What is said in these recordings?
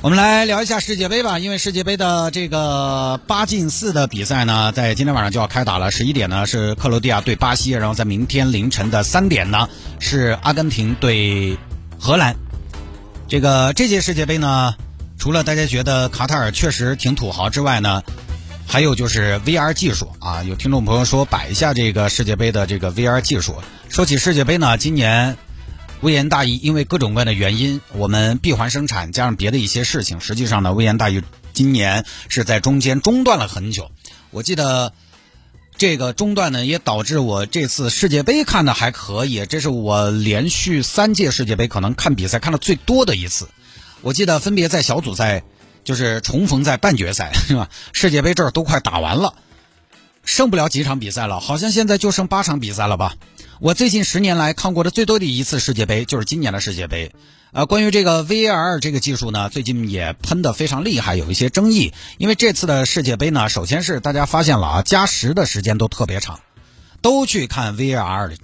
我们来聊一下世界杯吧，因为世界杯的这个八进四的比赛呢，在今天晚上就要开打了。十一点呢是克罗地亚对巴西，然后在明天凌晨的三点呢是阿根廷对荷兰。这个这届世界杯呢，除了大家觉得卡塔尔确实挺土豪之外呢，还有就是 VR 技术啊。有听众朋友说摆一下这个世界杯的这个 VR 技术。说起世界杯呢，今年。微言大义，因为各种各样的原因，我们闭环生产加上别的一些事情，实际上呢，微言大义今年是在中间中断了很久。我记得这个中断呢，也导致我这次世界杯看的还可以，这是我连续三届世界杯可能看比赛看的最多的一次。我记得分别在小组赛，就是重逢在半决赛，是吧？世界杯这儿都快打完了，剩不了几场比赛了，好像现在就剩八场比赛了吧。我最近十年来看过的最多的一次世界杯就是今年的世界杯，呃，关于这个 VAR 这个技术呢，最近也喷的非常厉害，有一些争议。因为这次的世界杯呢，首先是大家发现了啊，加时的时间都特别长，都去看 V R 的。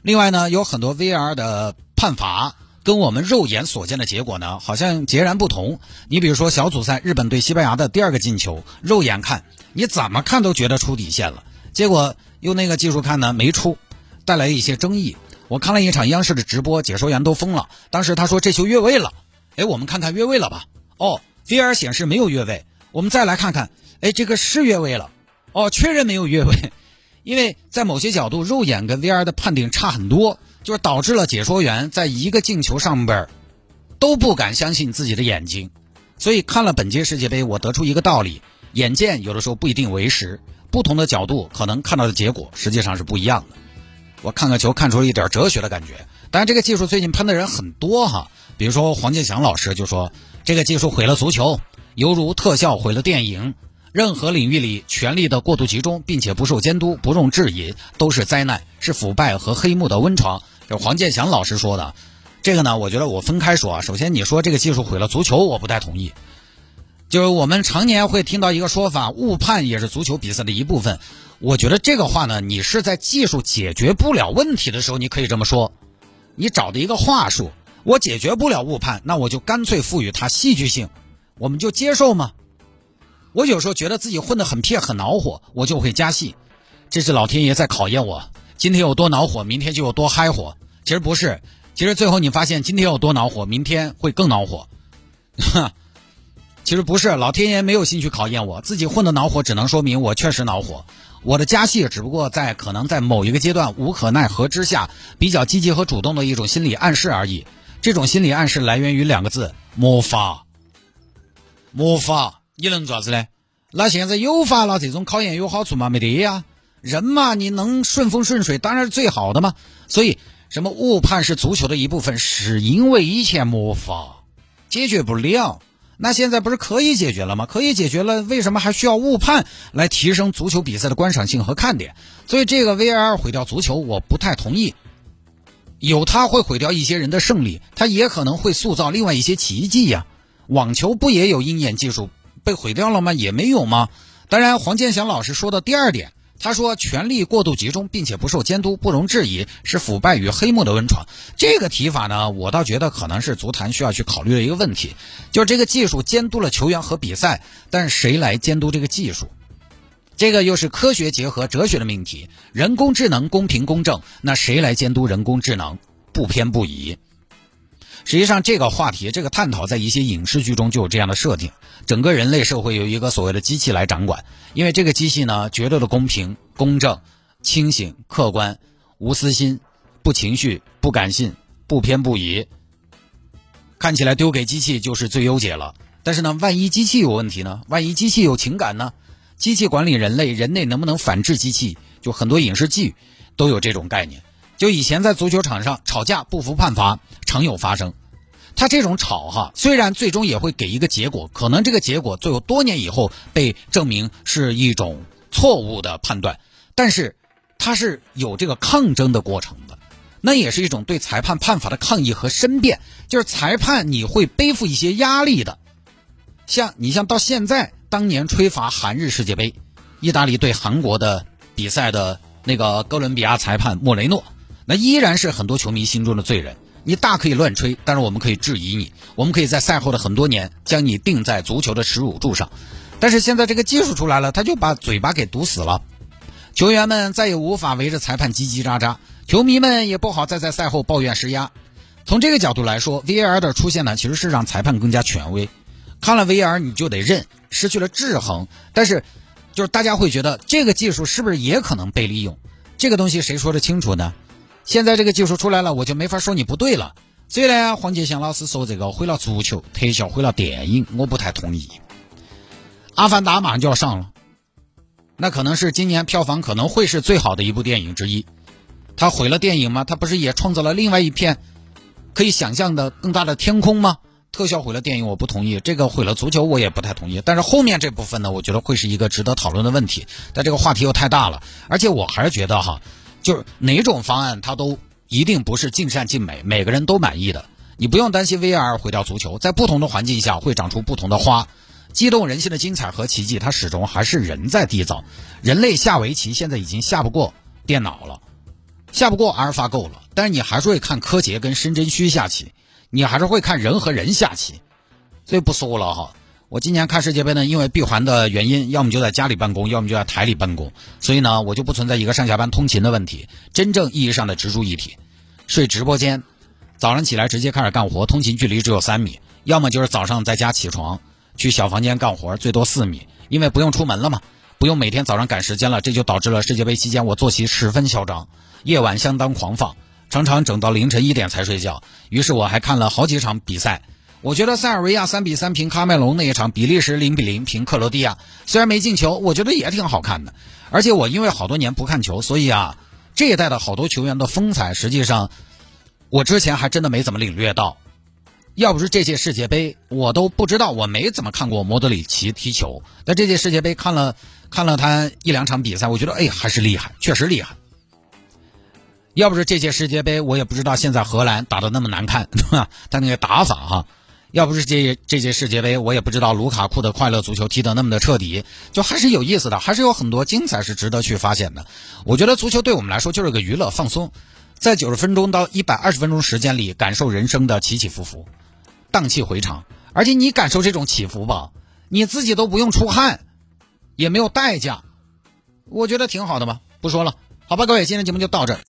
另外呢，有很多 V R 的判罚跟我们肉眼所见的结果呢，好像截然不同。你比如说小组赛日本对西班牙的第二个进球，肉眼看你怎么看都觉得出底线了，结果用那个技术看呢，没出。带来一些争议。我看了一场央视的直播，解说员都疯了。当时他说这球越位了，哎，我们看看越位了吧？哦，VR 显示没有越位。我们再来看看，哎，这个是越位了。哦，确认没有越位。因为在某些角度，肉眼跟 VR 的判定差很多，就是导致了解说员在一个进球上边都不敢相信自己的眼睛。所以看了本届世界杯，我得出一个道理：眼见有的时候不一定为实，不同的角度可能看到的结果实际上是不一样的。我看个球看出了一点哲学的感觉，当然这个技术最近喷的人很多哈，比如说黄健翔老师就说这个技术毁了足球，犹如特效毁了电影。任何领域里权力的过度集中，并且不受监督、不容置疑，都是灾难，是腐败和黑幕的温床。这黄健翔老师说的，这个呢，我觉得我分开说啊。首先你说这个技术毁了足球，我不太同意。就是我们常年会听到一个说法，误判也是足球比赛的一部分。我觉得这个话呢，你是在技术解决不了问题的时候，你可以这么说。你找的一个话术，我解决不了误判，那我就干脆赋予它戏剧性，我们就接受吗？我有时候觉得自己混得很撇很恼火，我就会加戏，这是老天爷在考验我。今天有多恼火，明天就有多嗨火。其实不是，其实最后你发现今天有多恼火，明天会更恼火。哈 其实不是，老天爷没有兴趣考验我，自己混的恼火，只能说明我确实恼火。我的加戏只不过在可能在某一个阶段无可奈何之下，比较积极和主动的一种心理暗示而已。这种心理暗示来源于两个字：魔法。魔法，你能做啥子呢？那现在有法了，这种考验有好处吗？没得呀。人嘛，你能顺风顺水当然是最好的嘛。所以，什么误判是足球的一部分，是因为以前魔法解决不了。那现在不是可以解决了吗？可以解决了，为什么还需要误判来提升足球比赛的观赏性和看点？所以这个 V R 毁掉足球，我不太同意。有它会毁掉一些人的胜利，它也可能会塑造另外一些奇迹呀。网球不也有鹰眼技术被毁掉了吗？也没有吗？当然，黄健翔老师说的第二点。他说：“权力过度集中，并且不受监督，不容置疑，是腐败与黑幕的温床。”这个提法呢，我倒觉得可能是足坛需要去考虑的一个问题，就是这个技术监督了球员和比赛，但谁来监督这个技术？这个又是科学结合哲学的命题。人工智能公平公正，那谁来监督人工智能不偏不倚？实际上，这个话题，这个探讨，在一些影视剧中就有这样的设定：整个人类社会有一个所谓的机器来掌管，因为这个机器呢，绝对的公平、公正、清醒、客观、无私心、不情绪、不感性、不偏不倚。看起来丢给机器就是最优解了。但是呢，万一机器有问题呢？万一机器有情感呢？机器管理人类，人类能不能反制机器？就很多影视剧都有这种概念。就以前在足球场上吵架不服判罚常有发生，他这种吵哈，虽然最终也会给一个结果，可能这个结果最后多年以后被证明是一种错误的判断，但是他是有这个抗争的过程的，那也是一种对裁判判罚的抗议和申辩，就是裁判你会背负一些压力的。像你像到现在，当年吹罚韩日世界杯，意大利对韩国的比赛的那个哥伦比亚裁判莫雷诺，那依然是很多球迷心中的罪人。你大可以乱吹，但是我们可以质疑你，我们可以在赛后的很多年将你钉在足球的耻辱柱上。但是现在这个技术出来了，他就把嘴巴给堵死了，球员们再也无法围着裁判叽叽喳喳，球迷们也不好再在赛后抱怨施压。从这个角度来说，VAR 的出现呢，其实是让裁判更加权威。看了 VAR 你就得认，失去了制衡。但是，就是大家会觉得这个技术是不是也可能被利用？这个东西谁说得清楚呢？现在这个技术出来了，我就没法说你不对了。所以呢，黄杰祥老师说这个毁了足球特效，毁了电影，我不太同意。阿凡达马上就要上了，那可能是今年票房可能会是最好的一部电影之一。他毁了电影吗？他不是也创造了另外一片可以想象的更大的天空吗？特效毁了电影，我不同意；这个毁了足球，我也不太同意。但是后面这部分呢，我觉得会是一个值得讨论的问题。但这个话题又太大了，而且我还是觉得哈。就是哪种方案，它都一定不是尽善尽美，每个人都满意的。你不用担心 VR 毁掉足球，在不同的环境下会长出不同的花，激动人心的精彩和奇迹，它始终还是人在缔造。人类下围棋现在已经下不过电脑了，下不过阿尔法狗了，但是你还是会看柯洁跟申真虚下棋，你还是会看人和人下棋，所以不说了哈。我今年看世界杯呢，因为闭环的原因，要么就在家里办公，要么就在台里办公，所以呢，我就不存在一个上下班通勤的问题。真正意义上的直住一体，睡直播间，早上起来直接开始干活，通勤距离只有三米；要么就是早上在家起床去小房间干活，最多四米，因为不用出门了嘛，不用每天早上赶时间了，这就导致了世界杯期间我作息十分嚣张，夜晚相当狂放，常常整到凌晨一点才睡觉。于是我还看了好几场比赛。我觉得塞尔维亚三比三平喀麦隆那一场，比利时零比零平克罗地亚，虽然没进球，我觉得也挺好看的。而且我因为好多年不看球，所以啊，这一代的好多球员的风采，实际上我之前还真的没怎么领略到。要不是这届世界杯，我都不知道，我没怎么看过莫德里奇踢球。但这届世界杯看了看了他一两场比赛，我觉得哎还是厉害，确实厉害。要不是这届世界杯，我也不知道现在荷兰打的那么难看，对吧？他那个打法哈。要不是这这届世界杯，我也不知道卢卡库的快乐足球踢得那么的彻底，就还是有意思的，还是有很多精彩是值得去发现的。我觉得足球对我们来说就是个娱乐放松，在九十分钟到一百二十分钟时间里，感受人生的起起伏伏，荡气回肠。而且你感受这种起伏吧，你自己都不用出汗，也没有代价，我觉得挺好的嘛。不说了，好吧，各位，今天节目就到这。